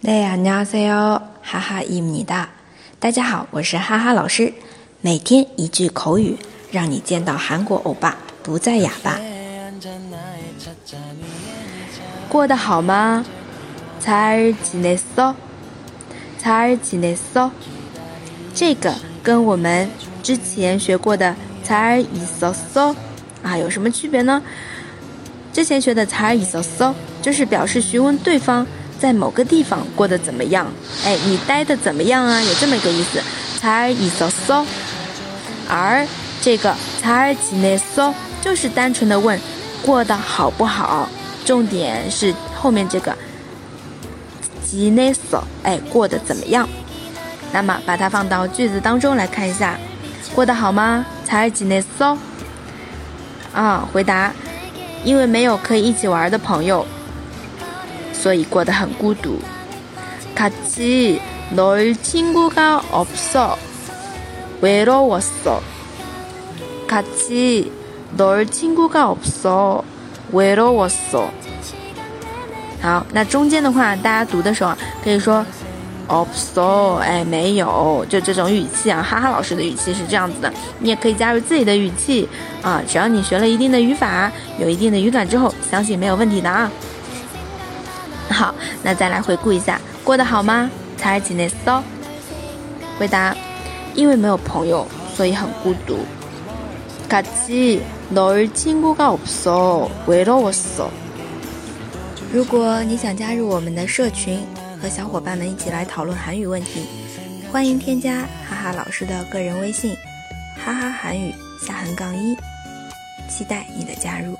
네 안녕하세요. 하하입니다. 大家好，我是哈哈老师。每天一句口语，让你见到韩国欧巴不再哑巴。过得好吗？잘지냈 어？ 잘지냈어？ 这个跟我们之前学过的잘있었어啊有什么区别呢？之前学的잘있었어就是表示询问对方。 在某个地方过得怎么样？哎，你待的怎么样啊？有这么一个意思，才一搜搜。而这个才几内搜，就是单纯的问过得好不好。重点是后面这个吉内搜，哎，过得怎么样？那么把它放到句子当中来看一下，过得好吗？才几内搜。啊，回答，因为没有可以一起玩的朋友。所以过得很孤独。같이놀친구가없어외로웠어같이놀친구가없어외로웠어好，那中间的话，大家读的时候可以说없어哎，没有，就这种语气啊。哈哈老师的语气是这样子的，你也可以加入自己的语气啊。只要你学了一定的语法，有一定的语感之后，相信没有问题的啊。 好，那再来回顾一下，过得好吗？才几内骚？回答：因为没有朋友，所以很孤独。같이놀친구가없어외로웠어如果你想加入我们的社群，和小伙伴们一起来讨论韩语问题，欢迎添加哈哈老师的个人微信：哈哈韩语下横杠一，期待你的加入。